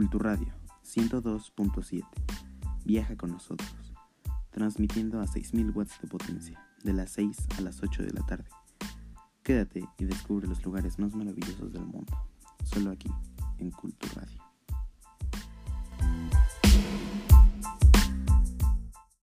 Culturradio 102.7. Viaja con nosotros, transmitiendo a 6000 watts de potencia, de las 6 a las 8 de la tarde. Quédate y descubre los lugares más maravillosos del mundo, solo aquí, en Culto.